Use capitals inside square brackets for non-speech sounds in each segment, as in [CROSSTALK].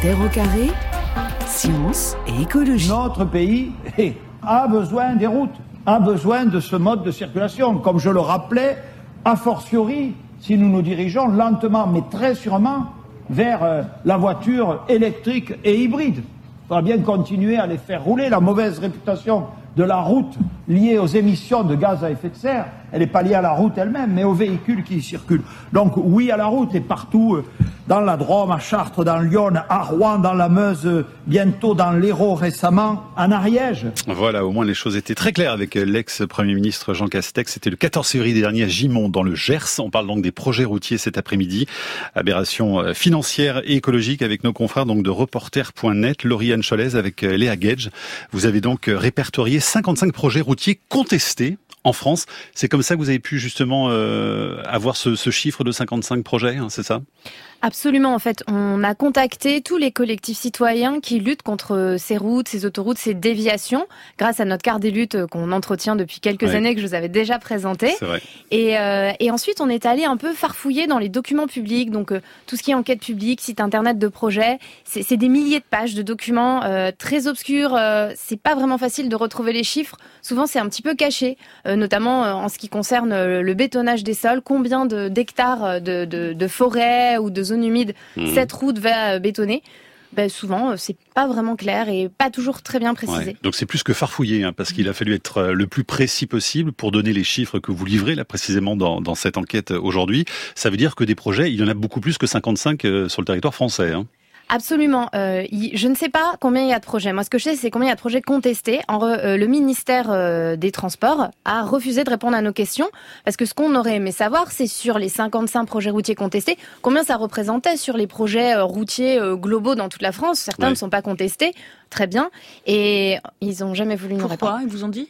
Terre au carré, science et écologie. Notre pays a besoin des routes, a besoin de ce mode de circulation. Comme je le rappelais, a fortiori, si nous nous dirigeons lentement mais très sûrement vers euh, la voiture électrique et hybride. Il faudra bien continuer à les faire rouler. La mauvaise réputation de la route liée aux émissions de gaz à effet de serre, elle n'est pas liée à la route elle-même, mais aux véhicules qui y circulent. Donc oui à la route et partout euh, dans la Drôme, à Chartres, dans Lyon, à Rouen, dans la Meuse, bientôt dans l'Hérault récemment, en Ariège. Voilà, au moins les choses étaient très claires avec l'ex-premier ministre Jean Castex. C'était le 14 février dernier à Gimont, dans le Gers. On parle donc des projets routiers cet après-midi. Aberration euh, financière et écologique avec nos confrères donc de reporter.net, Lauriane Cholez avec euh, Léa Gage. Vous avez donc euh, répertorié 55 projets routiers contestés en France. C'est comme ça que vous avez pu justement avoir ce, ce, chiffre de 55 projets, hein, c'est ça? Absolument. En fait, on a contacté tous les collectifs citoyens qui luttent contre ces routes, ces autoroutes, ces déviations, grâce à notre carte des luttes qu'on entretient depuis quelques années, que je vous avais déjà présenté. Et, euh, et, ensuite, on est allé un peu farfouiller dans les documents publics, donc euh, tout ce qui est enquête publique, site internet de projet. C'est des milliers de pages de documents euh, très obscurs. Euh, c'est pas vraiment facile de retrouver les chiffres. Souvent, c'est un petit peu caché, euh, notamment en ce qui concerne le bétonnage des sols. Combien d'hectares de, de, de, de forêts ou de zone humide mmh. cette route va bétonner ben souvent, c'est pas vraiment clair et pas toujours très bien précisé. Ouais, donc c'est plus que farfouiller, hein, parce qu'il a fallu être le plus précis possible pour donner les chiffres que vous livrez là précisément dans, dans cette enquête aujourd'hui. Ça veut dire que des projets, il y en a beaucoup plus que 55 sur le territoire français. Hein. Absolument. Euh, je ne sais pas combien il y a de projets. Moi, ce que je sais, c'est combien il y a de projets contestés. En re, euh, le ministère euh, des Transports a refusé de répondre à nos questions parce que ce qu'on aurait aimé savoir, c'est sur les 55 projets routiers contestés, combien ça représentait sur les projets euh, routiers euh, globaux dans toute la France. Certains ouais. ne sont pas contestés, très bien, et ils n'ont jamais voulu nous Pourquoi répondre. Ils vous ont dit?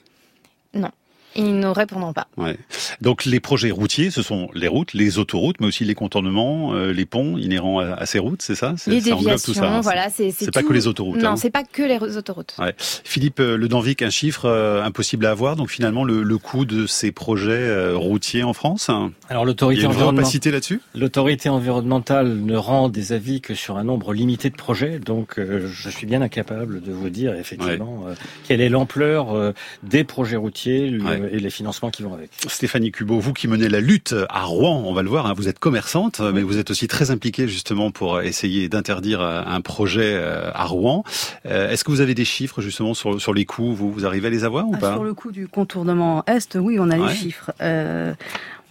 Non. Ils ne répondront pas. Ouais. Donc les projets routiers, ce sont les routes, les autoroutes, mais aussi les contournements, euh, les ponts inhérents à, à ces routes, c'est ça? Les déviations, tout ça, hein. voilà. C'est pas que les autoroutes. Non, hein. c'est pas que les autoroutes. Ouais. Philippe euh, Le Danvic, un chiffre euh, impossible à avoir. Donc finalement, le, le coût de ces projets euh, routiers en France. Alors l'autorité environnementale là-dessus? L'autorité environnementale ne rend des avis que sur un nombre limité de projets. Donc euh, je suis bien incapable de vous dire effectivement ouais. quelle est l'ampleur des projets routiers le, et les financements qui vont avec. Stéphanie Cubeau, vous qui menez la lutte à Rouen, on va le voir, hein, vous êtes commerçante, oui. mais vous êtes aussi très impliquée justement pour essayer d'interdire un projet à Rouen. Est-ce que vous avez des chiffres justement sur, sur les coûts? Vous, vous arrivez à les avoir ou ah, pas? Sur le coût du contournement Est, oui, on a ouais. les chiffres. Euh,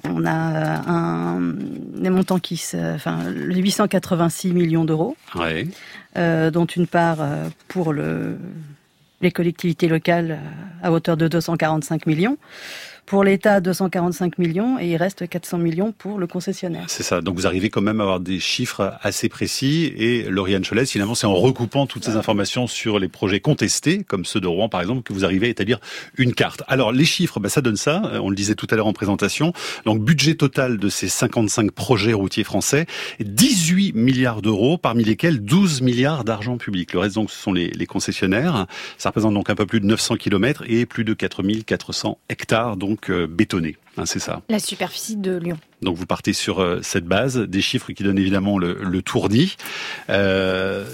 on a un, des montants qui se, enfin, 886 millions d'euros, ouais. euh, dont une part pour le, les collectivités locales à hauteur de 245 millions. Pour l'État, 245 millions et il reste 400 millions pour le concessionnaire. C'est ça. Donc vous arrivez quand même à avoir des chiffres assez précis. Et Lauriane Cholès, finalement, c'est en recoupant toutes ces informations sur les projets contestés, comme ceux de Rouen par exemple, que vous arrivez à établir une carte. Alors les chiffres, bah, ça donne ça. On le disait tout à l'heure en présentation. Donc budget total de ces 55 projets routiers français, 18 milliards d'euros, parmi lesquels 12 milliards d'argent public. Le reste donc ce sont les, concessionnaires. Ça représente donc un peu plus de 900 kilomètres et plus de 4400 hectares. Donc donc euh, bétonné. Hein, c'est ça. La superficie de Lyon. Donc vous partez sur euh, cette base, des chiffres qui donnent évidemment le, le tournis. Euh,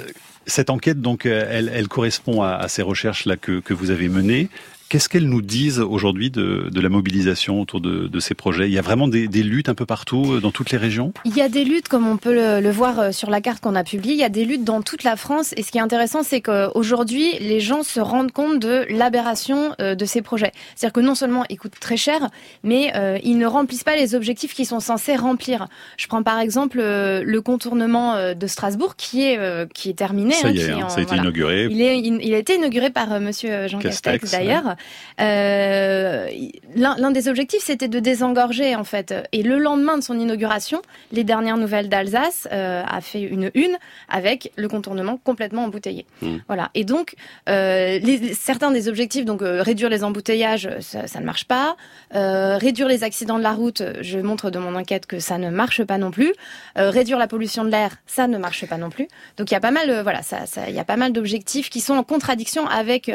cette enquête, donc, elle, elle correspond à, à, ces recherches là que, que vous avez menées. Qu'est-ce qu'elles nous disent aujourd'hui de, de, la mobilisation autour de, de, ces projets? Il y a vraiment des, des, luttes un peu partout, euh, dans toutes les régions? Il y a des luttes, comme on peut le, le voir euh, sur la carte qu'on a publiée, il y a des luttes dans toute la France. Et ce qui est intéressant, c'est qu'aujourd'hui, les gens se rendent compte de l'aberration euh, de ces projets. C'est-à-dire que non seulement ils coûtent très cher, mais euh, ils ne remplissent pas les objectifs qu'ils sont censés remplir. Je prends par exemple le contournement de Strasbourg qui est, qui est terminé. Ça y est, hein, en, ça a été voilà. inauguré. Il, est, il, a été inauguré par Monsieur Jean Castex, d'ailleurs. Ouais. Euh, L'un des objectifs, c'était de désengorger, en fait. Et le lendemain de son inauguration, les dernières nouvelles d'Alsace euh, a fait une une avec le contournement complètement embouteillé. Mmh. Voilà. Et donc, euh, les, certains des objectifs, donc euh, réduire les embouteillages, ça, ça ne marche pas. Réduire les accidents de la route, je montre de mon enquête que ça ne marche pas non plus. Réduire la pollution de l'air, ça ne marche pas non plus. Donc, il y a pas mal, voilà, ça, ça, il y a pas mal d'objectifs qui sont en contradiction avec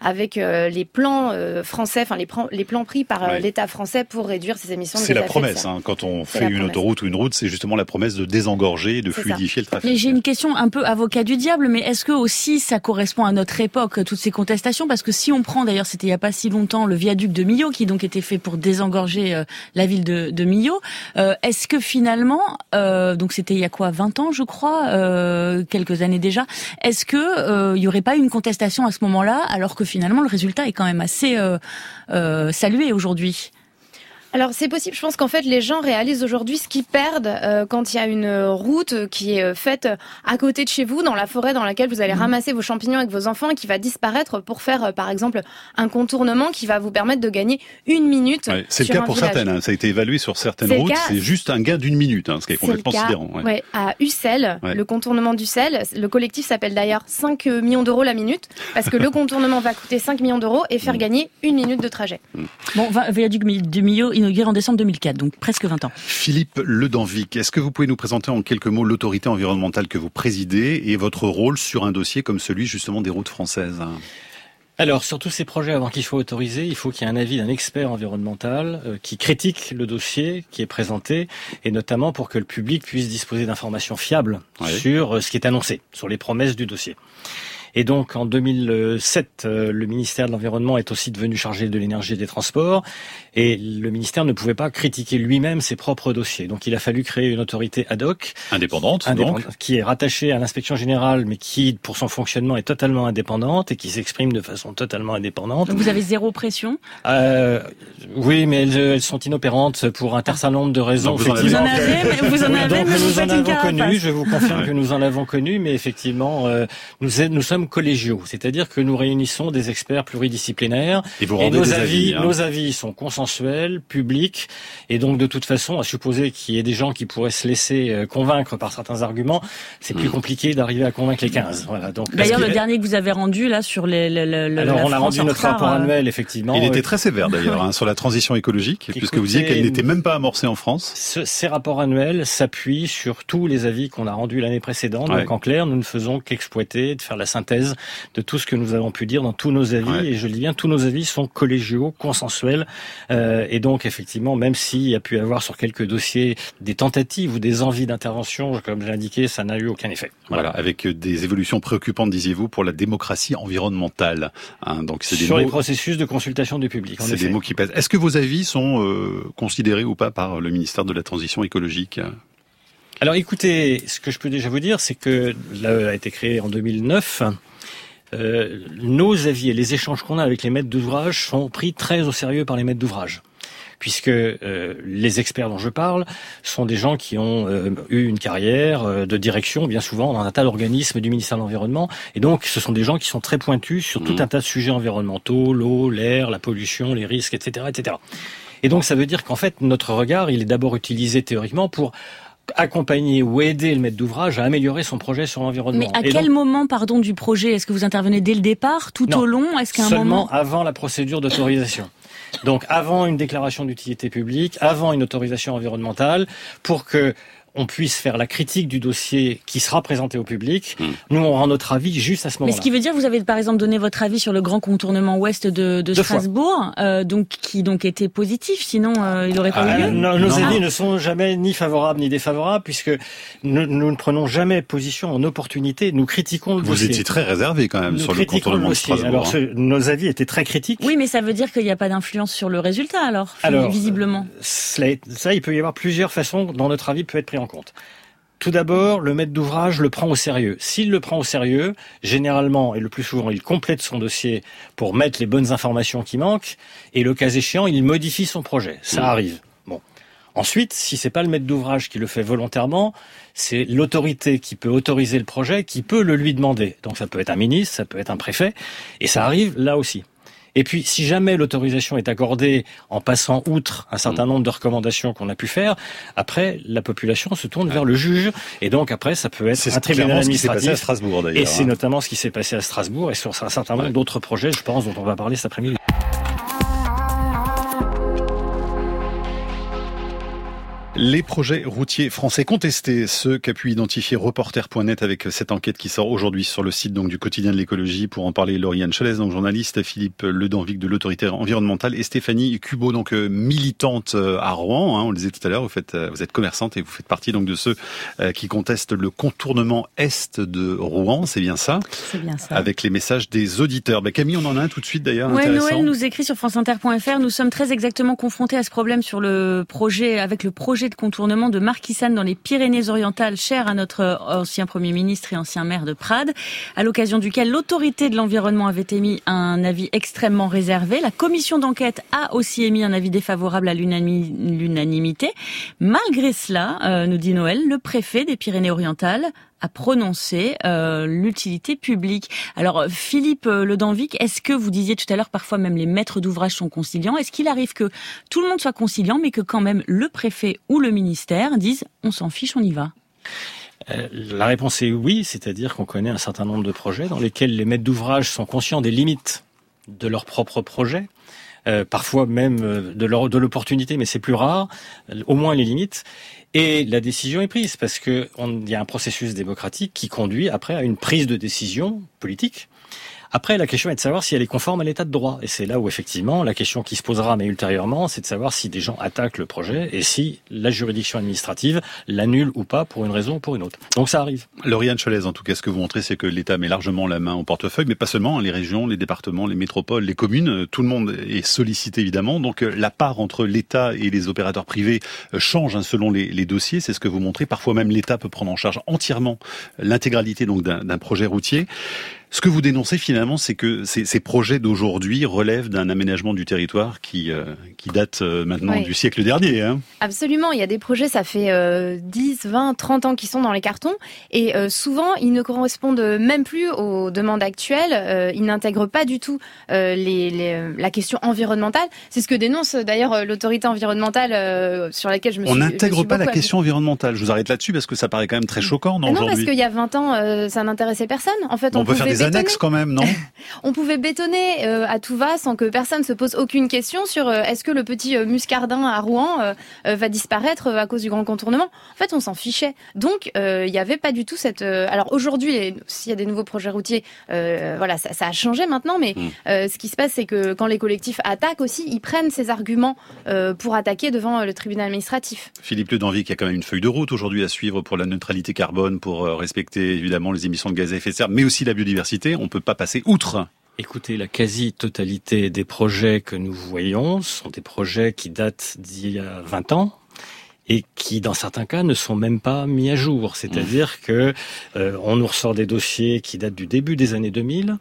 avec les plans plans français, enfin les, les, plans pris par l'État français pour réduire ces émissions de C'est la promesse. Hein, quand on fait une autoroute ou une route, c'est justement la promesse de désengorger, de fluidifier le trafic. Mais j'ai une question un peu avocat du diable, mais est-ce que aussi ça correspond à notre époque, toutes ces contestations? Parce que si on prend, d'ailleurs, c'était il y a pas si longtemps, le viaduc de Millau, qui donc était fait pour désengorger la ville de, de Millau, est-ce que finalement, donc c'était il y a quoi, 20 ans, je crois, quelques années déjà, est-ce que il y aurait pas une contestation à ce moment-là, alors que finalement le résultat est quand même assez euh, salué aujourd'hui alors c'est possible, je pense qu'en fait les gens réalisent aujourd'hui ce qu'ils perdent euh, quand il y a une route qui est euh, faite à côté de chez vous, dans la forêt dans laquelle vous allez mhm. ramasser vos champignons avec vos enfants et qui va disparaître pour faire euh, par exemple un contournement qui va vous permettre de gagner une minute. c'est le cas pour certaines, hein. ça a été évalué sur certaines routes, c'est juste un gain d'une minute, hein, ce qui est complètement sidérant. Ouais. à Ussel, le contournement d'Ussel, le collectif s'appelle d'ailleurs 5 millions d'euros la minute, parce que le [LAUGHS] contournement va coûter 5 millions d'euros et faire mm. gagner une minute de trajet. Mm. Bon, viaduc du milieu inauguré en décembre 2004, donc presque 20 ans. Philippe Ledanvic, est-ce que vous pouvez nous présenter en quelques mots l'autorité environnementale que vous présidez et votre rôle sur un dossier comme celui justement des routes françaises? Alors, sur tous ces projets, avant qu'il soit autorisé, il faut qu'il y ait un avis d'un expert environnemental euh, qui critique le dossier qui est présenté, et notamment pour que le public puisse disposer d'informations fiables sur euh, ce qui est annoncé, sur les promesses du dossier. Et donc en 2007, euh, le ministère de l'Environnement est aussi devenu chargé de l'énergie et des transports. Et le ministère ne pouvait pas critiquer lui-même ses propres dossiers. Donc il a fallu créer une autorité ad hoc. Indépendante, donc. Qui est rattachée à l'inspection générale, mais qui, pour son fonctionnement, est totalement indépendante et qui s'exprime de façon totalement indépendante. Donc vous avez zéro pression? Euh, Oui, mais elles, sont inopérantes pour un certain nombre de raisons. vous, en avez, vous en avez, donc, nous en avons connu, je vous confirme que nous en avons connu, mais effectivement, euh, nous, nous sommes collégiaux, c'est-à-dire que nous réunissons des experts pluridisciplinaires et, vous et nos avis, hein. nos avis sont consensuels, publics, et donc de toute façon, à supposer qu'il y ait des gens qui pourraient se laisser euh, convaincre par certains arguments, c'est plus hmm. compliqué d'arriver à convaincre les 15. Voilà. Donc d'ailleurs, le dernier que vous avez rendu là sur les, alors on a rendu notre rapport euh, annuel effectivement. Il était très sévère d'ailleurs [LAUGHS] hein, sur la transition écologique, puisque vous disiez qu'elle n'était même pas amorcée en France. ces rapports annuels s'appuient sur tous les avis qu'on a rendus l'année précédente. Donc en clair, nous ne faisons qu'exploiter, de faire la synthèse de tout ce que nous avons pu dire dans tous nos avis. Et je le dis bien, tous nos avis sont collégiaux, consensuels. Euh, et donc, effectivement, même s'il y a pu avoir sur quelques dossiers des tentatives ou des envies d'intervention, comme je l'ai indiqué, ça n'a eu aucun effet. Voilà. avec des évolutions préoccupantes, disiez-vous, pour la démocratie environnementale. Hein, donc, c'est sur les processus de consultation du public. C'est des mots qui pèsent. Est-ce que vos avis sont euh, considérés ou pas par le ministère de la Transition écologique? Alors écoutez, ce que je peux déjà vous dire, c'est que l'AE a été créé en 2009. Euh, nos avis et les échanges qu'on a avec les maîtres d'ouvrage sont pris très au sérieux par les maîtres d'ouvrage puisque euh, les experts dont je parle sont des gens qui ont euh, eu une carrière de direction, bien souvent dans un tas d'organismes du ministère de l'Environnement, et donc ce sont des gens qui sont très pointus sur tout mmh. un tas de sujets environnementaux, l'eau, l'air, la pollution, les risques, etc., etc. Et donc ça veut dire qu'en fait notre regard, il est d'abord utilisé théoriquement pour accompagner ou aider le maître d'ouvrage à améliorer son projet sur l'environnement. Mais à quel moment, pardon, du projet? Est-ce que vous intervenez dès le départ, tout au long? Est-ce qu'à un moment avant la procédure d'autorisation. Donc avant une déclaration d'utilité publique, avant une autorisation environnementale, pour que on puisse faire la critique du dossier qui sera présenté au public. Hmm. Nous, on rend notre avis juste à ce moment-là. Mais ce qui veut dire, vous avez par exemple donné votre avis sur le grand contournement ouest de, de Strasbourg, euh, donc qui donc était positif. Sinon, euh, il n'aurait pas eu lieu. nos avis ne sont jamais ni favorables ni défavorables, puisque nous, nous, ne prenons jamais position en opportunité. Nous critiquons le vous dossier. Vous étiez très réservé quand même sur le contournement de Strasbourg. Alors, hein. nos avis étaient très critiques. Oui, mais ça veut dire qu'il n'y a pas d'influence sur le résultat, alors, alors visiblement. ça, il peut y avoir plusieurs façons dont notre avis peut être pris en compte. Tout d'abord, le maître d'ouvrage le prend au sérieux. S'il le prend au sérieux, généralement et le plus souvent, il complète son dossier pour mettre les bonnes informations qui manquent, et le cas échéant, il modifie son projet. Ça mmh. arrive. Bon. Ensuite, si c'est pas le maître d'ouvrage qui le fait volontairement, c'est l'autorité qui peut autoriser le projet qui peut le lui demander. Donc ça peut être un ministre, ça peut être un préfet, et ça arrive là aussi. Et puis, si jamais l'autorisation est accordée en passant outre un certain mm. nombre de recommandations qu'on a pu faire, après, la population se tourne vers le juge. Et donc, après, ça peut être un tribunal administratif. Passé à Strasbourg, d'ailleurs. Et c'est hein. notamment ce qui s'est passé à Strasbourg et sur un certain nombre d'autres projets, je pense, dont on va parler cet après-midi. Les projets routiers français contestés, ceux qu'a pu identifier Reporter.net avec cette enquête qui sort aujourd'hui sur le site donc du quotidien de l'écologie pour en parler Lauriane Chalès, donc journaliste, Philippe Ledanvic de l'autorité environnementale et Stéphanie Cubo, donc euh, militante euh, à Rouen. Hein, on le disait tout à l'heure, vous faites, euh, vous êtes commerçante et vous faites partie donc de ceux qui contestent le contournement est de Rouen. C'est bien ça? C'est bien ça. Avec les messages des auditeurs. Ben Camille, on en a un tout de suite d'ailleurs. Ouais, Noël nous écrit sur franceinter.fr. Nous sommes très exactement confrontés à ce problème sur le projet, avec le projet de contournement de Marquissane dans les Pyrénées-Orientales, cher à notre ancien Premier ministre et ancien maire de Prades, à l'occasion duquel l'autorité de l'environnement avait émis un avis extrêmement réservé. La commission d'enquête a aussi émis un avis défavorable à l'unanimité. Malgré cela, euh, nous dit Noël, le préfet des Pyrénées-Orientales a prononcé euh, l'utilité publique. Alors Philippe euh, Ledanvic, est-ce que vous disiez tout à l'heure parfois même les maîtres d'ouvrage sont conciliants? Est-ce qu'il arrive que tout le monde soit conciliant mais que quand même le préfet ou le ministère disent on s'en fiche, on y va? Euh, la réponse est oui, c'est-à-dire qu'on connaît un certain nombre de projets dans lesquels les maîtres d'ouvrage sont conscients des limites de leur propre projet, parfois même de l'opportunité, mais c'est plus rare, au moins les limites. Et la décision est prise parce qu'il y a un processus démocratique qui conduit après à une prise de décision politique après, la question est de savoir si elle est conforme à l'état de droit. Et c'est là où, effectivement, la question qui se posera, mais ultérieurement, c'est de savoir si des gens attaquent le projet et si la juridiction administrative l'annule ou pas pour une raison ou pour une autre. Donc ça arrive. Lauriane Cholez, en tout cas, ce que vous montrez, c'est que l'État met largement la main au portefeuille, mais pas seulement, les régions, les départements, les métropoles, les communes, euh, tout le monde est sollicité, évidemment. Donc euh, la part entre l'État et les opérateurs privés euh, change hein, selon les, les dossiers, c'est ce que vous montrez. Parfois même, l'État peut prendre en charge entièrement l'intégralité donc d'un projet routier. Ce que vous dénoncez finalement, c'est que ces, ces projets d'aujourd'hui relèvent d'un aménagement du territoire qui, euh, qui date euh, maintenant du siècle dernier. Hein. Absolument, il y a des projets, ça fait euh, 10, 20, 30 ans qui sont dans les cartons et euh, souvent ils ne correspondent même plus aux demandes actuelles, ils n'intègrent pas du tout les, les, la question environnementale. C'est ce que dénonce d'ailleurs l'autorité environnementale sur laquelle je me On suis... On n'intègre pas la question environnementale, je vous arrête là-dessus parce que ça paraît quand même très choquant non, aujourd'hui. Non, parce qu'il y a 20 ans, ça n'intéressait personne. En fait, on, on peut faire des annexes quand même, non [LAUGHS] On pouvait bétonner euh, à tout va sans que personne se pose aucune question sur euh, est-ce que le petit euh, muscardin à Rouen va disparaître à cause du grand contournement? En fait, on s'en fichait. Donc, il n'y avait pas du tout cette. Alors aujourd'hui, s'il y a des nouveaux projets routiers, voilà, ça, ça, a changé maintenant. Mais mm. ce qui se passe, c'est que quand les collectifs attaquent aussi, ils prennent ces arguments pour attaquer devant le tribunal administratif. Philippe Ledanvic, qui a quand même une feuille de route aujourd'hui à suivre pour la neutralité carbone, pour respecter évidemment les émissions de gaz à effet de serre, mais aussi la biodiversité. On peut pas passer outre. Écoutez, la quasi-totalité des projets que nous voyons sont des projets qui datent d'il y a 20 ans, et qui, dans certains cas, ne sont même pas mis à jour. C'est-à-dire que euh, on nous ressort des dossiers qui datent du début des années 2000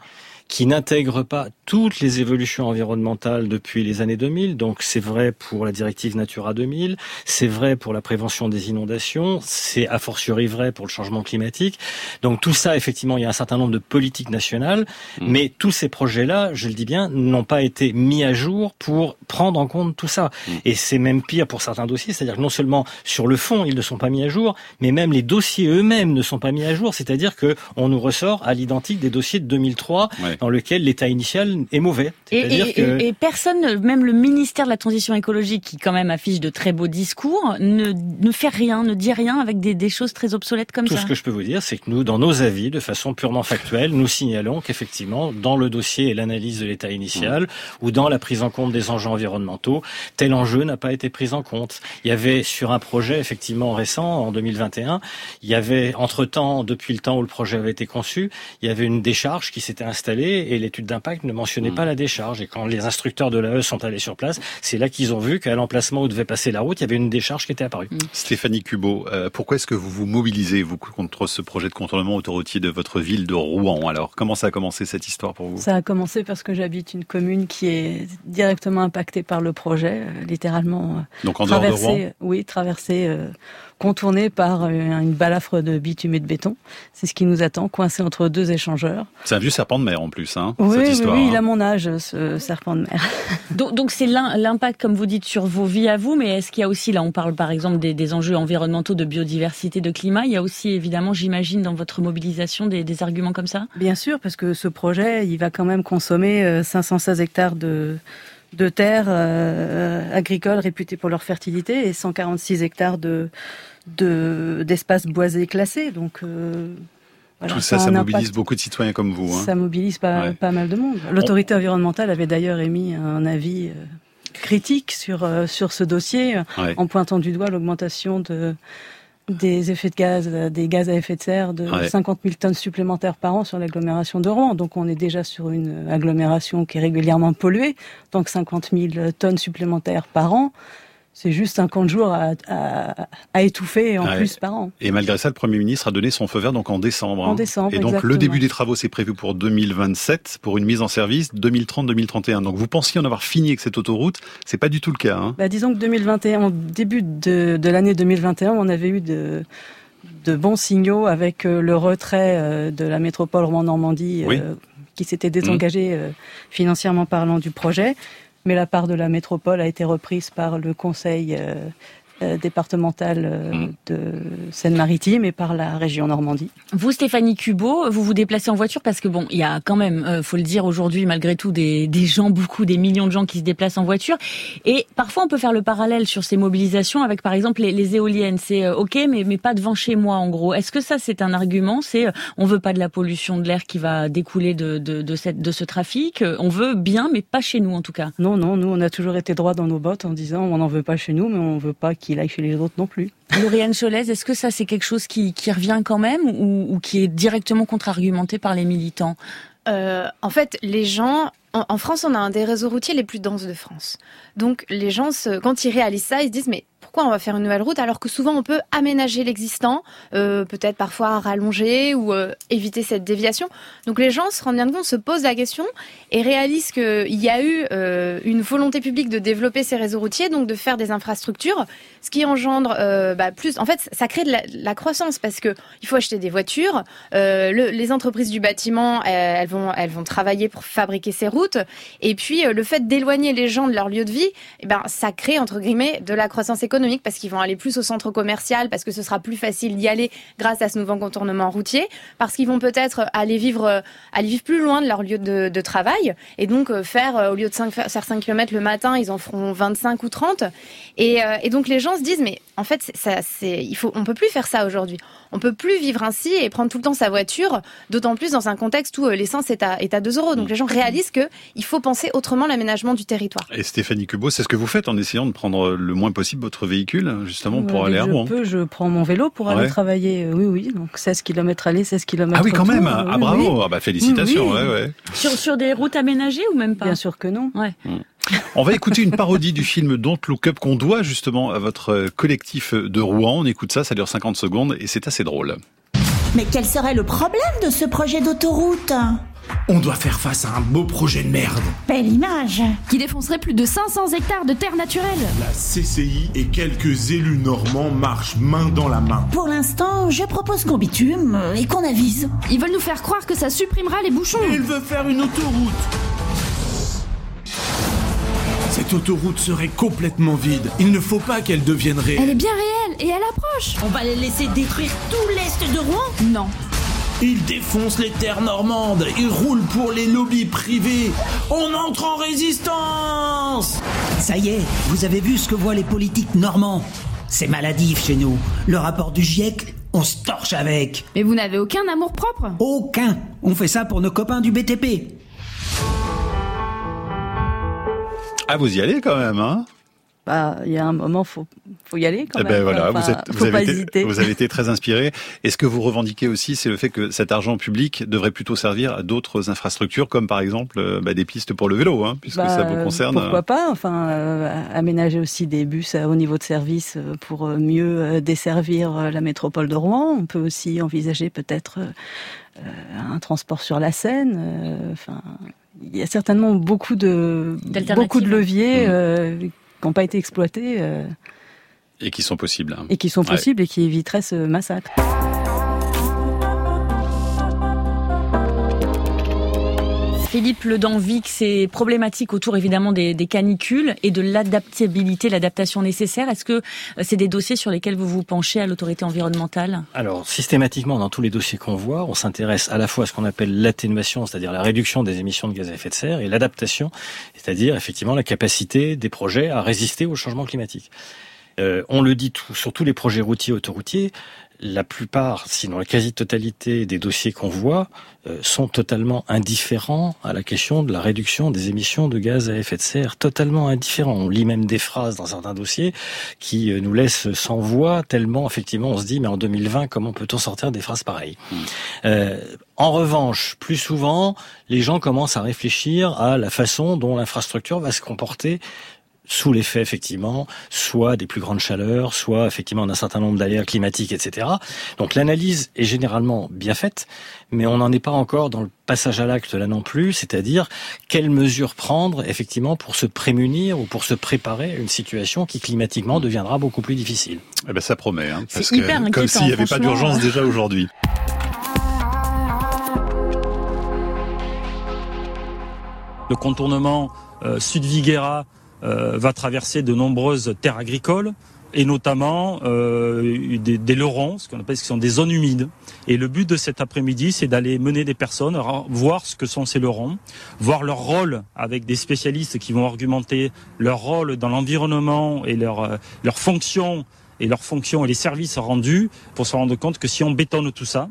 qui n'intègre pas toutes les évolutions environnementales depuis les années 2000. Donc c'est vrai pour la directive Natura 2000, c'est vrai pour la prévention des inondations, c'est a fortiori vrai pour le changement climatique. Donc tout ça, effectivement, il y a un certain nombre de politiques nationales, mmh. mais tous ces projets-là, je le dis bien, n'ont pas été mis à jour pour prendre en compte tout ça. Mmh. Et c'est même pire pour certains dossiers, c'est-à-dire que non seulement sur le fond, ils ne sont pas mis à jour, mais même les dossiers eux-mêmes ne sont pas mis à jour, c'est-à-dire que on nous ressort à l'identique des dossiers de 2003 dans lequel l'état initial est mauvais. Et, et, personne, même le ministère de la Transition écologique, qui quand même affiche de très beaux discours, ne, ne fait rien, ne dit rien avec des, des choses très obsolètes comme Tout ça. Tout ce que je peux vous dire, c'est que nous, dans nos avis, de façon purement factuelle, nous signalons qu'effectivement, dans le dossier et l'analyse de l'état initial, mmh. ou dans la prise en compte des enjeux environnementaux, tel enjeu n'a pas été pris en compte. Il y avait sur un projet effectivement récent, en 2021, il y avait entre-temps, depuis le temps où le projet avait été conçu, il y avait une décharge qui s'était installée et l'étude d'impact ne mentionnait mmh. pas la décharge. Et quand les instructeurs de l'AE sont allés sur place, c'est là qu'ils ont vu qu'à l'emplacement où devait passer la route, il y avait une décharge qui était apparue. Mmh. Stéphanie Cubo, euh, pourquoi est-ce que vous vous mobilisez, vous, contre ce projet de contournement autoroutier de votre ville de Rouen Alors, comment ça a commencé cette histoire pour vous? Ça a commencé parce que j'habite une commune qui est directement impactée par le projet, euh, littéralement. Euh, Donc en dehors de Rouen? Oui, traversée contourné par euh, une balafre de bitume et de béton. C'est ce qui nous attend, coincé entre deux échangeurs. C'est un vieux serpent de mer en plus, hein, oui, cette histoire, oui, hein. il a mon âge, ce serpent de mer. [LAUGHS] donc, donc c'est l'impact, comme vous dites, sur vos vies à vous, mais est-ce qu'il y a aussi, là on parle par exemple des, des, enjeux environnementaux, de biodiversité, de climat, il y a aussi évidemment, j'imagine, dans votre mobilisation des, des arguments comme ça? Bien sûr, parce que ce projet, il va quand même consommer 516 euh, hectares de de terres agricoles réputées pour leur fertilité et 146 hectares de d'espaces boisés classés. Donc tout ça, ça, mobilise beaucoup de citoyens comme vous. Hein. Ça mobilise pas, pas mal de monde. L'autorité environnementale avait d'ailleurs émis un avis euh, critique sur euh, sur ce dossier en pointant du doigt l'augmentation de des effets de gaz, des gaz à effet de serre de 50 000 tonnes supplémentaires par an sur l'agglomération de Rouen. Donc on est déjà sur une agglomération qui est régulièrement polluée. Donc 50 000 tonnes supplémentaires par an, c'est juste un camp de jour à, à, à étouffer en plus par an. Et malgré ça, le Premier ministre a donné son feu vert donc en décembre. En hein. décembre, Et donc le début des travaux, c'est prévu pour 2027, pour une mise en service 2030-2031. Donc vous pensiez en avoir fini avec cette autoroute, c'est pas du tout le cas. Hein. Bah, disons que 2021, au début de, de l'année 2021, on avait eu de de bons signaux avec euh, le retrait euh, de la métropole Rouen-Normandie euh, qui s'était désengagée mmh. financièrement parlant du projet mais la part de la métropole a été reprise par le Conseil euh, départementale euh, mm. de Seine-Maritime et par la région Normandie. Vous, Stéphanie Cubo, vous vous déplacez en voiture parce que bon, il y a quand même, euh, faut le dire aujourd'hui, malgré tout, des, des gens, beaucoup, des millions de gens qui se déplacent en voiture. Et parfois, on peut faire le parallèle sur ces mobilisations avec, par exemple, les, les éoliennes. C'est ok, mais mais pas devant chez moi, en gros. Est-ce que ça, c'est un argument? C'est on veut pas de la pollution de l'air qui va découler de de, de, cette, de ce trafic? On veut bien, mais pas chez nous, en tout cas. Non, non, nous, on a toujours été droit dans nos bottes en disant on n'en veut pas chez nous, mais on veut pas qu'il aille chez les autres non plus. Lauriane Cholez, est-ce que ça c'est quelque chose qui, qui revient quand même ou, ou qui est directement contre-argumenté par les militants? Euh, En fait, les gens en, France, on a un des réseaux routiers les plus denses de France. Donc, les gens, quand ils réalisent ça, ils se disent, mais pourquoi on va faire une nouvelle route alors que souvent on peut aménager l'existant, euh, peut-être parfois rallonger ou euh, éviter cette déviation. Donc les gens se rendent bien compte, se posent la question et réalisent qu'il y a eu euh, une volonté publique de développer ces réseaux routiers, donc de faire des infrastructures, ce qui engendre bah, plus. En fait, ça crée de la, croissance parce que il faut acheter des voitures. les entreprises du bâtiment, elles vont travailler pour fabriquer ces routes. Et puis le fait d'éloigner les gens de leur lieu de vie, eh ben ça crée entre guillemets de la croissance économique parce qu'ils vont aller plus au centre commercial, parce que ce sera plus facile d'y aller grâce à ce nouveau contournement routier, parce qu'ils vont peut-être aller vivre, aller vivre plus loin de leur lieu de, travail et donc euh, faire, euh, au lieu de 5, faire 5 km le matin, ils en feront 25 ou 30. Et, euh, et donc les gens se disent, mais en fait, ça, c'est, il peut plus faire ça aujourd'hui. On peut plus vivre ainsi et prendre tout le temps sa voiture, d'autant plus dans un contexte où l'essence est à, est à 2 euros. Donc les gens réalisent que il faut penser autrement l'aménagement du territoire. Et Stéphanie Cubo, c'est ce que vous faites en essayant de prendre le moins possible votre véhicule, justement, pour aller à Rouen. Je peux, je prends mon vélo pour aller travailler. Oui, oui. Donc 16 km aller, 16 km Ah oui, quand même. Ah, bravo. Ah bah félicitations. Ouais, ouais. Sur, sur des routes aménagées ou même pas? Bien sûr que non. Ouais. Mm. On va écouter une parodie du film Don't Look Up qu'on doit justement à votre collectif de Rouen. On écoute ça, ça dure 50 secondes et c'est assez drôle. Mais quel serait le problème de ce projet d'autoroute on doit faire face à un beau projet de merde. Belle image. Qui défoncerait plus de 500 hectares de terre naturelle. La CCI et quelques élus normands marchent main dans la main. Pour l'instant, je propose qu'on bitume et qu'on avise. Ils veulent nous faire croire que ça supprimera les bouchons. Ils veulent faire une autoroute. Cette autoroute serait complètement vide. Il ne faut pas qu'elle devienne réelle. Elle est bien réelle et elle approche. On va les laisser détruire tout l'est de Rouen Non. Ils défoncent les terres normandes, ils roulent pour les lobbies privés. On entre en résistance Ça y est, vous avez vu ce que voient les politiques normands C'est maladif chez nous. Le rapport du GIEC, on se torche avec. Mais vous n'avez aucun amour propre Aucun. On fait ça pour nos copains du BTP. Ah, vous y allez quand même, hein? Bah, il y a un moment, faut, faut y aller quand eh ben voilà, vous, êtes, vous, avez été, vous, avez été, très inspiré. Et ce que vous revendiquez aussi, c'est le fait que cet argent public devrait plutôt servir à d'autres infrastructures, comme par exemple euh, bah, des pistes pour le vélo, hein, puisque ça vous bah, concerne. Pourquoi pas Enfin, euh, aménager aussi des bus au niveau de service euh, pour mieux desservir la métropole de Rouen. On peut aussi envisager peut-être un transport sur la Seine. Enfin, il y a certainement beaucoup de beaucoup de leviers. Mmh n'ont pas été exploités. Euh, et qui sont possibles. Et qui sont possibles et qui éviteraient ce massacre. Philippe Ledanvic, c'est problématique autour évidemment des, des canicules et de l'adaptabilité, l'adaptation nécessaire. Est-ce que euh, c'est des dossiers sur lesquels vous vous penchez à l'autorité environnementale? Alors, systématiquement, dans tous les dossiers qu'on voit, on s'intéresse à la fois à ce qu'on appelle l'atténuation, c'est-à-dire la réduction des émissions de gaz à effet de serre, et l'adaptation, c'est-à-dire effectivement la capacité des projets à résister au changement climatique. Euh, on le dit tout, sur tous les projets routiers autoroutiers, la plupart, sinon la quasi-totalité des dossiers qu'on voit euh, sont totalement indifférents à la question de la réduction des émissions de gaz à effet de serre, totalement indifférents. On lit même des phrases dans certains dossiers qui euh, nous laissent sans voix, tellement effectivement on se dit mais en 2020 comment peut-on sortir des phrases pareilles mmh. euh, En revanche, plus souvent, les gens commencent à réfléchir à la façon dont l'infrastructure va se comporter sous l'effet effectivement soit des plus grandes chaleurs, soit effectivement d'un certain nombre d'aléas climatiques, etc. Donc l'analyse est généralement bien faite, mais on n'en est pas encore dans le passage à l'acte là non plus, c'est-à-dire quelles mesures prendre effectivement pour se prémunir ou pour se préparer à une situation qui climatiquement deviendra beaucoup plus difficile. Eh ben ça promet, hein, parce que comme s'il n'y avait pas d'urgence déjà aujourd'hui. Le contournement euh, Sud-Viguera euh, va traverser de nombreuses terres agricoles et notamment euh, des, des ce qu'on appelle ce qui sont des zones humides. Et le but de cet après-midi, c'est d'aller mener des personnes, voir ce que sont ces lorons, voir leur rôle avec des spécialistes qui vont argumenter leur rôle dans l'environnement et leur, euh, leur fonction et leurs fonctions et les services rendus pour se rendre compte que si on bétonne tout ça,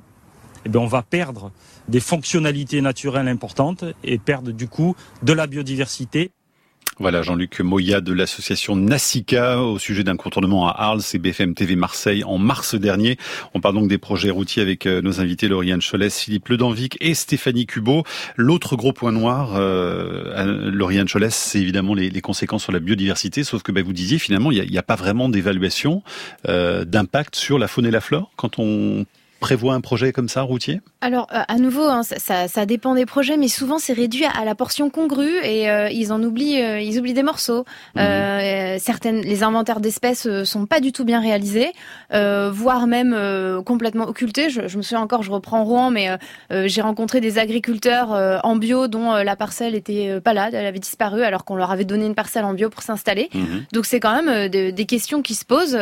eh bien on va perdre des fonctionnalités naturelles importantes et perdre du coup de la biodiversité. Voilà, Jean-Luc Moya de l'association Nassica au sujet d'un contournement à Arles et BFM TV Marseille en mars dernier. On parle donc des projets routiers avec euh, nos invités Lauriane Cholès, Philippe Ledanvic et Stéphanie Cubot. L'autre gros point noir, euh, Lauriane Cholès, c'est évidemment les, conséquences sur la biodiversité, sauf que bah, vous disiez finalement, il n'y a, pas vraiment d'évaluation euh, d'impact sur la faune et la flore quand on prévoit un projet comme ça, routier? Alors, euh, à nouveau, hein, ça, ça, dépend des projets, mais souvent c'est réduit à la portion congrue et euh, ils en oublient, euh, ils oublient des morceaux. Mhm. certaines, les inventaires d'espèces sont pas du tout bien réalisés, voire même complètement occultés. Je, je, me souviens encore, je reprends Rouen, mais j'ai rencontré des agriculteurs en bio dont la parcelle était pas là, elle avait disparu, alors qu'on leur avait donné une parcelle en bio pour s'installer. Mhm. Donc c'est quand même des questions qui se posent.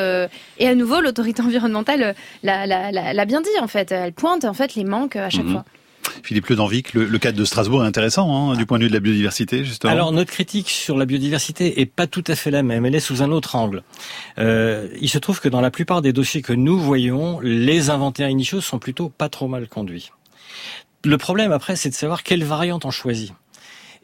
et à nouveau, l'autorité [LAUGHS] environnementale l'a bien dit en fait. Elle pointe en fait les manques à chaque mhm. fois. Philippe Ledanvic, le, le cadre de Strasbourg est intéressant hein, du point de vue de la biodiversité, justement. Alors notre critique sur la biodiversité est pas tout à fait la même, elle est sous un autre angle. Euh, il se trouve que dans la plupart des dossiers que nous voyons, les inventaires initiaux sont plutôt pas trop mal conduits. Le problème après, c'est de savoir quelle variante on choisit.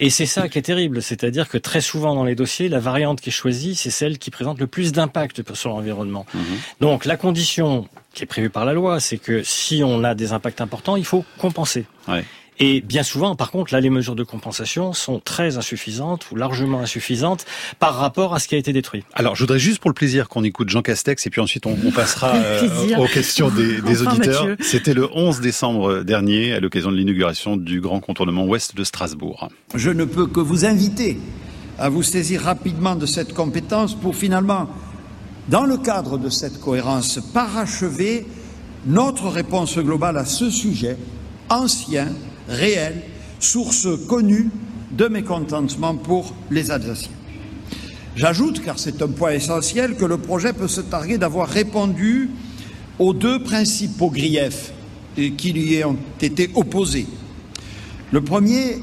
Et c'est ça qui est terrible, c'est-à-dire que très souvent dans les dossiers, la variante qui est choisie, c'est celle qui présente le plus d'impact sur l'environnement. Mhm. Donc la condition qui est prévue par la loi, c'est que si on a des impacts importants, il faut compenser. Ouais. Et bien souvent, par contre, là, les mesures de compensation sont très insuffisantes ou largement insuffisantes par rapport à ce qui a été détruit. Alors, je voudrais juste pour le plaisir qu'on écoute Jean Castex et puis ensuite on, passera [LAUGHS] euh, aux questions des, des auditeurs. C'était le 11 décembre dernier à l'occasion de l'inauguration du grand contournement ouest de Strasbourg. Je ne peux que vous inviter à vous saisir rapidement de cette compétence pour finalement, dans le cadre de cette cohérence, parachever notre réponse globale à ce sujet ancien réelle, source connue de mécontentement pour les Alsaciens. J'ajoute, car c'est un point essentiel, que le projet peut se targuer d'avoir répondu aux deux principaux griefs qui lui ont été opposés. Le premier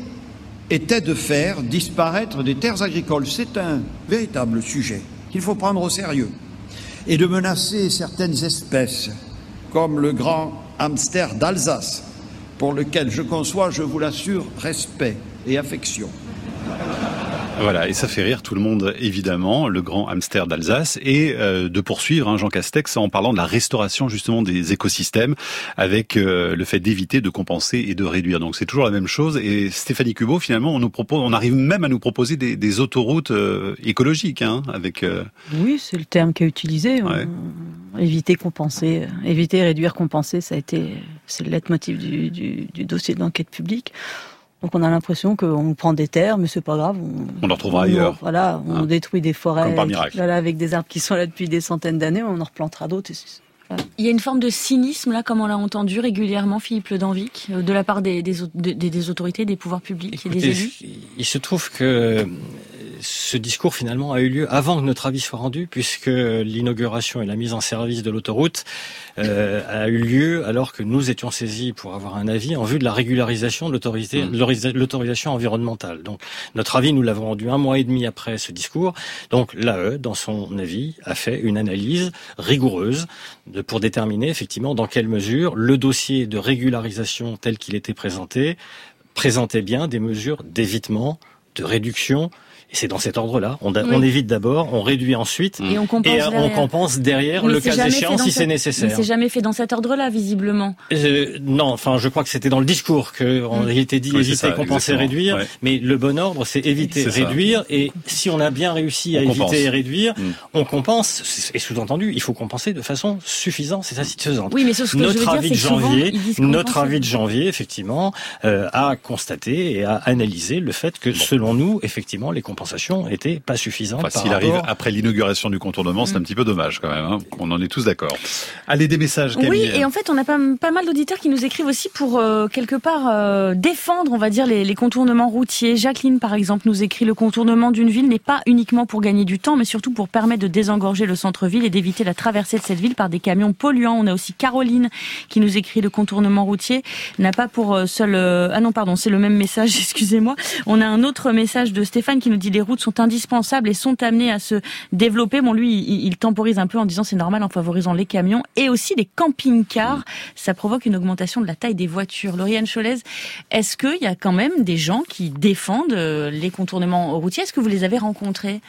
était de faire disparaître des terres agricoles. C'est un véritable sujet qu'il faut prendre au sérieux. Et de menacer certaines espèces, comme le grand hamster d'Alsace, pour lequel je conçois, je vous l'assure, respect et affection. Voilà, et ça fait rire tout le monde, évidemment, le grand hamster d'Alsace, et euh, de poursuivre hein, Jean Castex en parlant de la restauration justement des écosystèmes, avec euh, le fait d'éviter, de compenser et de réduire. Donc c'est toujours la même chose. Et Stéphanie Cubo, finalement, on nous propose, on arrive même à nous proposer des, des autoroutes euh, écologiques, hein, avec. Oui, c'est le terme qui est utilisé. Éviter, compenser, éviter, réduire, compenser, ça a été, c'est le leitmotiv du, du, du dossier d'enquête publique. Donc on a l'impression qu'on prend des terres, mais c'est pas grave. On, on en retrouvera ailleurs. Voilà, on hein. détruit des forêts. Comme par miracle. Voilà, avec des arbres qui sont là depuis des centaines d'années, on en replantera d'autres. Il y a une forme de cynisme, là, comme on l'a entendu régulièrement, Philippe Le Danvic, de la part des, des, des, autorités, des pouvoirs publics et des élus Il se trouve que ce discours finalement a eu lieu avant que notre avis soit rendu, puisque l'inauguration et la mise en service de l'autoroute euh, a eu lieu alors que nous étions saisis pour avoir un avis en vue de la régularisation de mmh. l'autorisation environnementale. Donc notre avis, nous l'avons rendu un mois et demi après ce discours. Donc l'AE, dans son avis, a fait une analyse rigoureuse de, pour déterminer effectivement dans quelle mesure le dossier de régularisation tel qu'il était présenté présentait bien des mesures d'évitement, de réduction et c'est dans cet ordre-là. On, on, évite d'abord, on réduit ensuite, et on compense derrière, on compense derrière le cas échéant si c'est nécessaire. Mais c'est jamais fait dans cet ordre-là, visiblement. Euh, non, enfin, je crois que c'était dans le discours qu'on a été dit éviter, compenser, réduire. Mais le bon ordre, c'est éviter, réduire. Et si on a bien réussi à éviter et réduire, mm. on compense. Et sous-entendu, il faut compenser de façon suffisante, c'est satisfaisante. Oui, mais ce que notre je veux avis dire, de janvier, notre avis de janvier, effectivement, euh, a constaté et a analysé le fait que, selon nous, effectivement, les compensation était pas suffisante. Enfin, s'il arrive après l'inauguration du contournement, c'est un mm. petit peu dommage quand même. Hein. On en est tous d'accord. Allez, des messages. Camille. Oui, et en fait, on a pas, pas mal d'auditeurs qui nous écrivent aussi pour euh, quelque part euh, défendre, on va dire, les, les, contournements routiers. Jacqueline, par exemple, nous écrit le contournement d'une ville n'est pas uniquement pour gagner du temps, mais surtout pour permettre de désengorger le centre-ville et d'éviter la traversée de cette ville par des camions polluants. On a aussi Caroline qui nous écrit le contournement routier n'a pas pour euh, seul. ah non, pardon, c'est le même message. [LAUGHS] Excusez-moi. On a un autre message de Stéphane qui nous dit les routes sont indispensables et sont amenées à se développer. Bon, lui, il, temporise un peu en disant c'est normal en favorisant les camions et aussi les camping-cars. Ça provoque une augmentation de la taille des voitures. Lauriane Cholez, est-ce qu'il y a quand même des gens qui défendent euh, les contournements routiers? Est-ce que vous les avez rencontrés?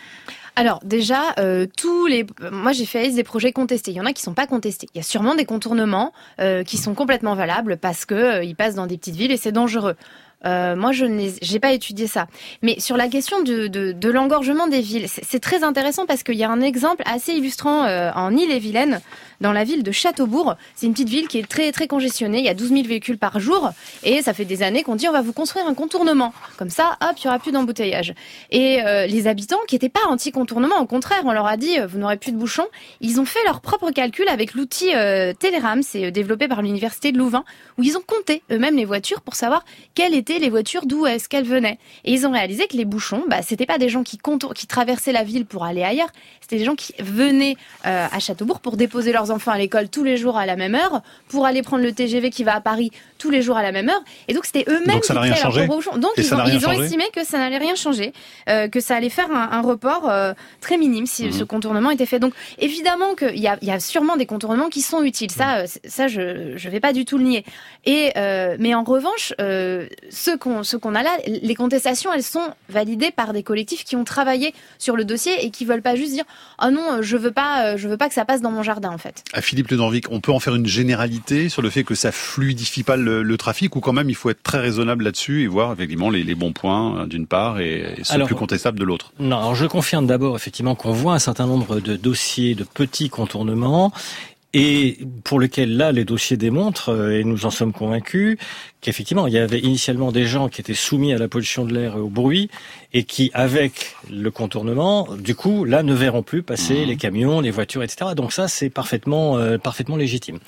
Alors déjà, euh, tous les, moi j'ai fait des projets contestés. Il y en a qui sont pas contestés. Il y a sûrement des contournements euh, qui sont complètement valables parce que ils passent dans des petites villes et c'est dangereux. Euh, moi, je n'ai pas étudié ça. Mais sur la question de, de, de l'engorgement des villes, c'est très intéressant parce qu'il y a un exemple assez illustrant euh, en Ille-et-Vilaine, dans la ville de Châteaubourg. C'est une petite ville qui est très très congestionnée. Il y a 12 000 véhicules par jour et ça fait des années qu'on dit on va vous construire un contournement. Comme ça, hop, il y aura plus d'embouteillage. Et euh, les habitants qui n'étaient pas anti-contournement, au contraire, on leur a dit vous n'aurez plus de bouchons. Ils ont fait leur propre calcul avec l'outil Teleram, c'est développé par l'université de Louvain, où ils ont compté eux-mêmes les voitures pour savoir quelle était les voitures, d'où est-ce qu'elles venaient. Et ils ont réalisé que les bouchons, bah, c'était pas des gens qui, qui traversaient la ville pour aller ailleurs, c'était des gens qui venaient euh, à Châteaubourg pour déposer leurs enfants à l'école tous les jours à la même heure, pour aller prendre le TGV qui va à Paris tous les jours à la même heure. Et donc c'était eux-mêmes qui créaient leurs bouchons. Donc ils, ont, estimé que ça n'allait rien changer, euh, que ça allait faire un, report euh, très minime si mhm. ce contournement était fait. Donc évidemment qu'il y a, y a sûrement des contournements qui sont utiles. Ça, ça je ne vais pas du tout le nier. Et mais en revanche, ce qu'on a là, les contestations, elles sont validées par des collectifs qui ont travaillé sur le dossier et qui veulent pas juste dire ah non, je veux pas, euh, je veux pas que ça passe dans mon jardin en fait. À Philippe Le on peut en faire une généralité sur le fait que ça fluidifie pas le, trafic ou quand même il faut être très raisonnable là-dessus et voir effectivement les, bons points euh, d'une part et, et ceux plus contestables de l'autre. Non, alors je confirme d'abord effectivement qu'on voit un certain nombre de dossiers de petits contournements et pour lequel là les dossiers démontrent, euh, et nous en sommes convaincus, qu'effectivement il y avait initialement des gens qui étaient soumis à la pollution de l'air et au bruit, et qui avec le contournement, du coup là ne verront plus passer mmh. les camions, les voitures, etc. Donc ça c'est parfaitement euh, parfaitement légitime.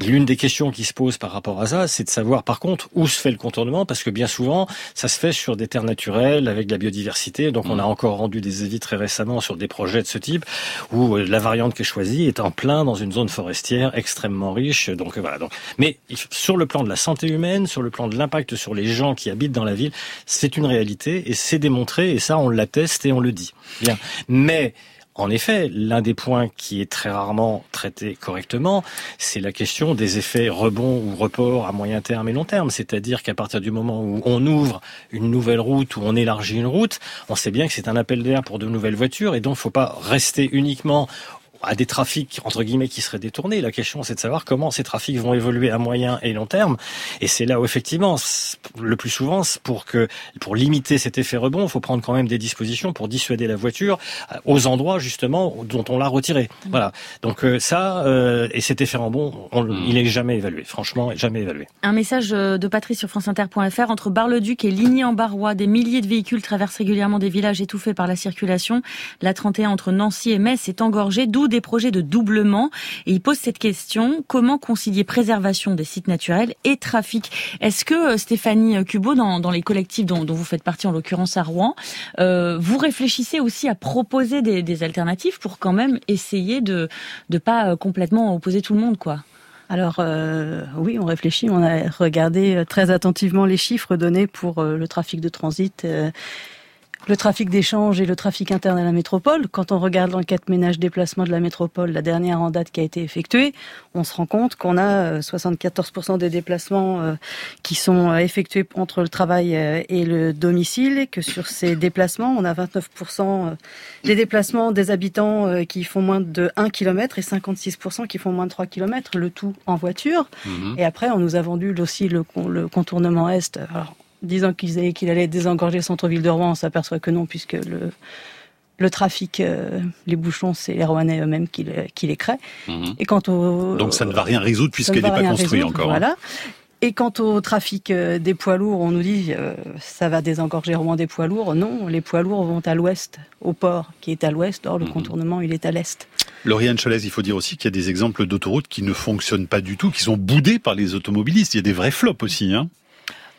L'une des questions qui se pose par rapport à ça, c'est de savoir par contre où se fait le contournement, parce que bien souvent, ça se fait sur des terres naturelles, avec de la biodiversité. Donc on a mm. encore rendu des avis très récemment sur des projets de ce type, où euh, la variante qui est choisie est en plein dans une zone forestière extrêmement riche. Donc voilà. Donc, mais sur le plan de la santé humaine, sur le plan de l'impact sur les gens qui habitent dans la ville, c'est une réalité et c'est démontré, et ça on l'atteste et on le dit. Bien. Mais en effet, l'un des points qui est très rarement traité correctement, c'est la question des effets rebond ou report à moyen terme et long terme. C'est-à-dire qu'à partir du moment où on ouvre une nouvelle route ou on élargit une route, on sait bien que c'est un appel d'air pour de nouvelles voitures et donc ne faut pas rester uniquement à des trafics entre guillemets qui seraient détournés. La question c'est de savoir comment ces trafics vont évoluer à moyen et long terme. Et c'est là où effectivement, le plus souvent, pour que pour limiter cet effet rebond, il faut prendre quand même des dispositions pour dissuader la voiture euh, aux endroits justement dont on l'a retiré. Mmh. Voilà. Donc euh, ça euh, et cet effet rebond, mmh. il est jamais évalué. Franchement, jamais évalué. Un message de Patrice sur franceinter.fr entre Bar-le-Duc et Ligny-en-Barrois, des milliers de véhicules traversent régulièrement des villages étouffés par la circulation. La 31 entre Nancy et Metz est engorgée, d'où des projets de doublement. Et il pose cette question comment concilier préservation des sites naturels et trafic? Est-ce que Stéphanie Cubo, dans, les collectifs dont, vous faites partie, en l'occurrence à Rouen, euh, vous réfléchissez aussi à proposer des, alternatives pour quand même essayer de ne pas complètement opposer tout le monde, quoi? Alors euh, oui, on réfléchit, on a regardé euh, très attentivement les chiffres donnés pour euh, le trafic de transit euh, le trafic d'échange et le trafic interne à la métropole. Quand on regarde l'enquête ménage déplacement de la métropole, la dernière en date qui a été effectuée, on se rend compte qu'on a 74% des déplacements qui sont effectués entre le travail et le domicile, et que sur ces déplacements, on a 29% des déplacements des habitants qui font moins de 1 km et 56% qui font moins de 3 km, le tout en voiture. Mmh. Et après, on nous a vendu aussi le, le contournement Est. Alors, disant qu'il allait désengorger le centre-ville de Rouen, on s'aperçoit que non, puisque le, le trafic, euh, les bouchons, c'est les Rouennais eux-mêmes qui, qui, les créent. Mmh. Et quant au, Donc ça ne va rien résoudre puisqu'il n'est pas construit résoudre, encore. Hein. Voilà. Et quant au trafic euh, des poids lourds, on nous dit euh, ça va désengorger Rouen des poids lourds. Non, les poids lourds vont à l'ouest, au port qui est à l'ouest. Or, le mmh. contournement, il est à l'est. Lauriane Cholès, il faut dire aussi qu'il y a des exemples d'autoroutes qui ne fonctionnent pas du tout, qui sont boudées par les automobilistes. Il y a des vrais flops aussi. Hein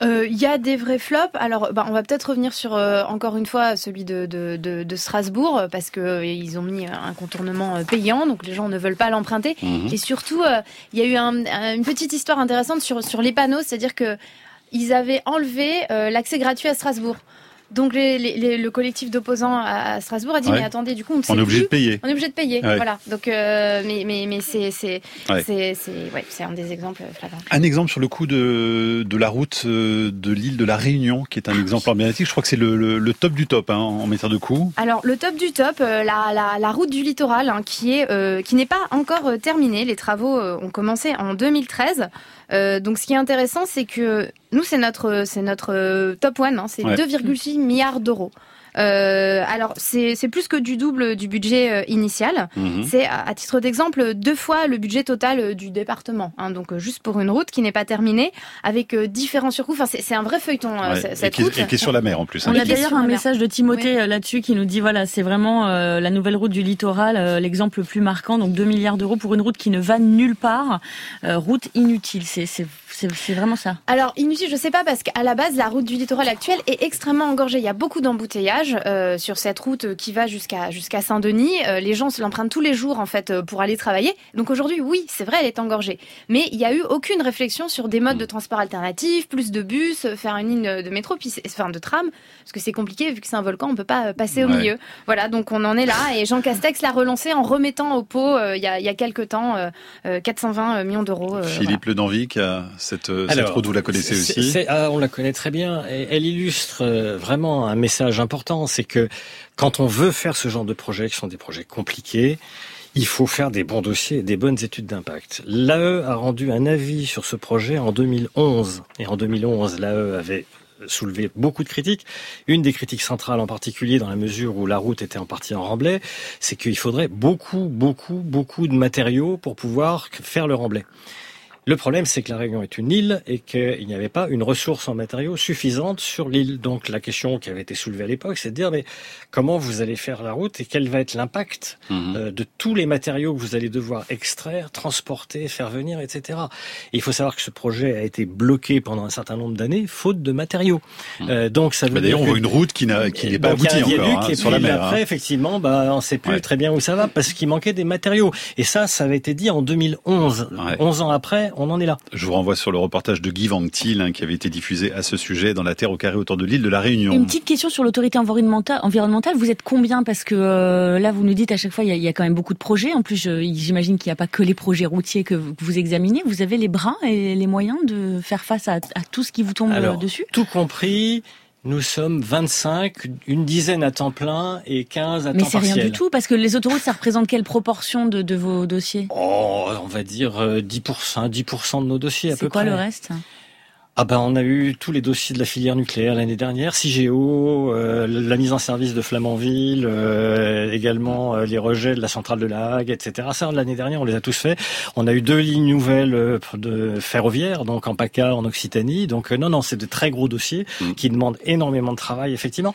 il euh, y a des vrais flops. Alors, bah, on va peut-être revenir sur euh, encore une fois celui de, de, de, de Strasbourg parce que euh, ils ont mis un contournement payant, donc les gens ne veulent pas l'emprunter. Mmh. Et surtout, il y a eu un, une petite histoire intéressante sur sur les panneaux, c'est-à-dire que ils avaient enlevé l'accès gratuit à Strasbourg. Donc les, les, le collectif d'opposants à Strasbourg a dit ouais. mais attendez du coup on, on est obligé plus. de payer. On est obligé de payer. Ouais. Voilà. Donc euh, mais mais mais c'est c'est ouais. c'est ouais, c'est un des exemples flagrants. Un exemple sur le coup de de la route euh, de l'île de la Réunion qui est un exemple emblématique. Je crois que c'est le, le, le, top du top hein, en matière de coût. Alors le top du top, euh, la, la, la route du littoral hein, qui est euh, qui n'est pas encore terminée. Les travaux ont commencé en 2013. Euh, donc, ce qui est intéressant, c'est que nous, c'est notre, c'est notre top one, hein, c'est ouais. 2,6 milliards d'euros. Euh, alors c'est plus que du double du budget euh, initial. Mmh. C'est à, titre d'exemple deux fois le budget total euh, du département. Hein, donc euh, juste pour une route qui n'est pas terminée, avec euh, différents surcoûts. Enfin c'est un vrai feuilleton ouais. cette et qui, route. Et qui est sur la mer en plus. Hein. On a d'ailleurs un message de Timothée oui. là-dessus qui nous dit voilà c'est vraiment la nouvelle route du littoral, l'exemple le plus marquant. Donc 2 milliards d'euros pour une route qui ne va nulle part, route inutile. C'est c'est vraiment ça. Alors inutile, je sais pas parce qu'à la base la route du littoral actuelle est extrêmement engorgée. Il y a beaucoup d'embouteillages euh, sur cette route qui va jusqu'à jusqu'à Saint-Denis. Euh, les gens se l'empruntent tous les jours en fait euh, pour aller travailler. Donc aujourd'hui, oui, c'est vrai, elle est engorgée. Mais il y a eu aucune réflexion sur des modes de transport alternatifs, plus de bus, faire une ligne de métro, puis enfin de tram, parce que c'est compliqué vu que c'est un volcan, on peut pas passer ouais. au milieu. Voilà, donc on en est là. Et Jean Castex l'a relancé en remettant au pot il y a il y a quelques temps 420 millions d'euros. Philippe voilà. Ledanvie qui a cette, Alors, cette route, vous la connaissez aussi ah, On la connaît très bien. Et elle illustre vraiment un message important, c'est que quand on veut faire ce genre de projets, qui sont des projets compliqués, il faut faire des bons dossiers, des bonnes études d'impact. L'AE a rendu un avis sur ce projet en 2011. Et en 2011, l'AE avait soulevé beaucoup de critiques. Une des critiques centrales en particulier, dans la mesure où la route était en partie en remblai, c'est qu'il faudrait beaucoup, beaucoup, beaucoup de matériaux pour pouvoir faire le remblai. Le problème, c'est que la Réunion est une île et qu'il n'y avait pas une ressource en matériaux suffisante sur l'île. Donc la question qui avait été soulevée à l'époque, c'est de dire mais comment vous allez faire la route et quel va être l'impact mmh. euh, de tous les matériaux que vous allez devoir extraire, transporter, faire venir, etc. Et il faut savoir que ce projet a été bloqué pendant un certain nombre d'années faute de matériaux. Mmh. Euh, donc ça veut bah dire on voit une route qui n'est qui pas aboutie encore hein, et sur la mer. Après, hein. effectivement, bah on sait plus ouais. très bien où ça va parce qu'il manquait des matériaux. Et ça, ça avait été dit en 2011. Ouais. 11 ans après, on en est là. Je vous renvoie sur le reportage de Guy Van Thiel hein, qui avait été diffusé à ce sujet dans la Terre au carré autour de l'île de la Réunion. Une petite question sur l'autorité environnementale. Vous êtes combien? Parce que euh, là, vous nous dites à chaque fois, il y, a, il y a quand même beaucoup de projets. En plus, j'imagine qu'il n'y a pas que les projets routiers que vous, que vous, examinez. Vous avez les bras et les moyens de faire face à, à tout ce qui vous tombe Alors, dessus? Tout compris, nous sommes 25, une dizaine à temps plein et 15 à Mais temps partiel. Mais c'est rien du tout, parce que les autoroutes, ça représente quelle proportion de, de vos dossiers? Oh, on va dire 10%, 10% de nos dossiers à peu quoi près. le reste? Ah ben on a eu tous les dossiers de la filière nucléaire l'année dernière, CIGEO, euh, la mise en service de Flamanville, euh, également euh, les rejets de la centrale de la Hague, etc. Ça l'année dernière on les a tous faits. On a eu deux lignes nouvelles de ferroviaires, donc en PACA, en Occitanie. Donc non non c'est de très gros dossiers mm. qui demandent énormément de travail effectivement.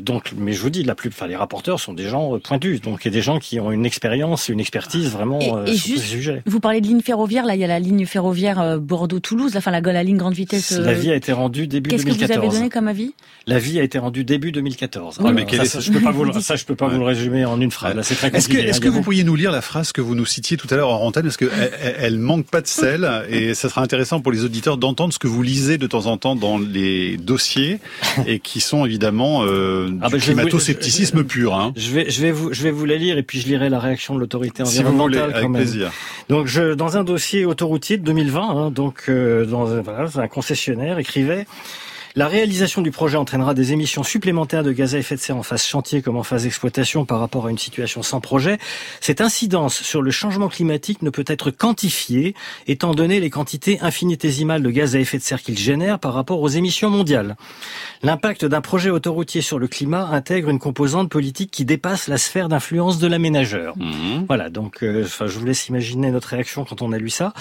donc mais je vous dis la plupart les rapporteurs sont des gens pointus, donc et des gens qui ont une expérience, une expertise vraiment et, et sur juste, sujet. Vous parlez de ligne ferroviaire, là il y a la ligne ferroviaire Bordeaux-Toulouse, enfin la, la ligne grande vitesse la vie a été rendue début 2014. Qu'est-ce que vous avez donné comme avis? La vie a été rendue début 2014. mais ça, je peux pas vous le, ça, je peux pas vous le résumer en une phrase. c'est très Est-ce que, est-ce que vous pourriez nous lire la phrase que vous nous citiez tout à l'heure en antenne parce que elle, manque pas de sel et ça sera intéressant pour les auditeurs d'entendre ce que vous lisez de temps en temps dans les dossiers et qui sont évidemment euh, ah du climato-scepticisme pur. Hein. Je vais, je vais vous, je vais vous la lire et puis je lirai la réaction de l'autorité environnementale. avec plaisir. Donc, je, dans un dossier autoroutier de 2020, hein, donc euh, dans voilà, un concessionnaire écrivait la réalisation du projet entraînera des émissions supplémentaires de gaz à effet de serre en phase chantier comme en phase exploitation par rapport à une situation sans projet. Cette incidence sur le changement climatique ne peut être quantifiée étant donné les quantités infinitésimales de gaz à effet de serre qu'il génère par rapport aux émissions mondiales. L'impact d'un projet autoroutier sur le climat intègre une composante politique qui dépasse la sphère d'influence de l'aménageur. Mmh. Voilà, donc euh, je vous laisse imaginer notre réaction quand on a lu ça.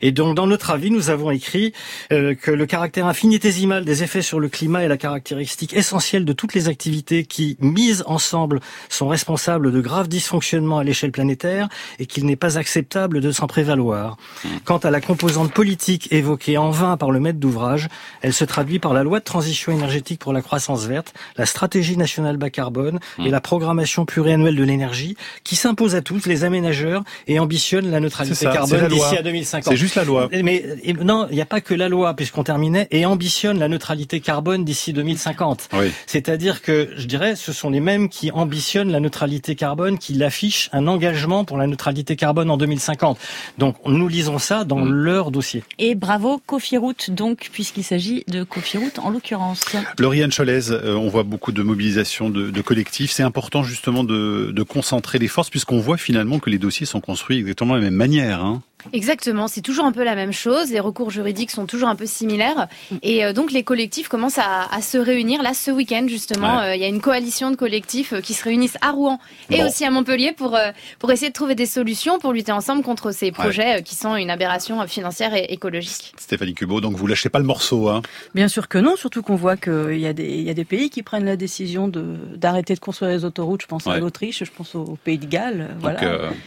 Et donc dans notre avis, nous avons écrit euh, que le caractère infinitésimal des effets sur le climat est la caractéristique essentielle de toutes les activités qui, mises ensemble, sont responsables de graves dysfonctionnements à l'échelle planétaire et qu'il n'est pas acceptable de s'en prévaloir. Quant à la composante politique évoquée en vain par le maître d'ouvrage, elle se traduit par la loi de transition énergétique pour la croissance verte, la stratégie nationale bas carbone et la programmation pluriannuelle de l'énergie qui s'impose à tous les aménageurs et ambitionne la neutralité carbone d'ici à 2050. C'est juste la loi. Mais non, il n'y a pas que la loi puisqu'on terminait et ambitionne la neutralité carbone d'ici 2050. C'est-à-dire que, je dirais, ce sont les mêmes qui ambitionnent la neutralité carbone, qui affichent un engagement pour la neutralité carbone en 2050. Donc, nous lisons ça dans mm. leur dossier. Et bravo, Cofiroute, donc, puisqu'il s'agit de Cofiroute en l'occurrence. Lauriane Cholez, euh, on voit beaucoup de mobilisation de, collectifs. C'est important, justement, de, de concentrer les forces, puisqu'on voit finalement que les dossiers sont construits exactement de la même manière. Hein. Exactement, c'est toujours un peu la même chose. Les recours juridiques sont toujours un peu similaires. Et euh, donc les collectifs commencent à, se réunir. Là, ce week-end, justement, euh, il y a une coalition de collectifs euh, qui se réunissent à Rouen et aussi à Montpellier pour, pour essayer de trouver des solutions pour lutter ensemble contre ces projets qui sont une aberration financière et écologique. Stéphanie Cubo, donc vous lâchez pas le morceau. Hein? Bien sûr que non, surtout qu'on voit qu'il y, a des, y a des pays qui prennent la décision d'arrêter de, construire les autoroutes. Je pense à l'Autriche, je pense au Pays de Galles. Donc,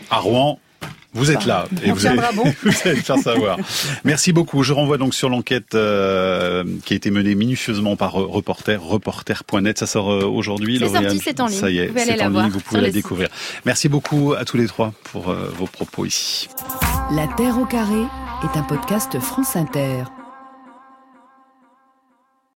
à Rouen, vous êtes là et [LAUGHS] vous allez, bon. vous allez faire savoir. Merci beaucoup. Je renvoie donc sur l'enquête euh, qui a été menée minutieusement par euh, Reporter, reporter.net. Ça sort euh, aujourd'hui. C'est sorti, c'est en ligne. Ça y est, c'est en ligne. Vous pouvez la découvrir. Merci beaucoup à tous les trois pour vos propos ici. La Terre au carré est un podcast France Inter.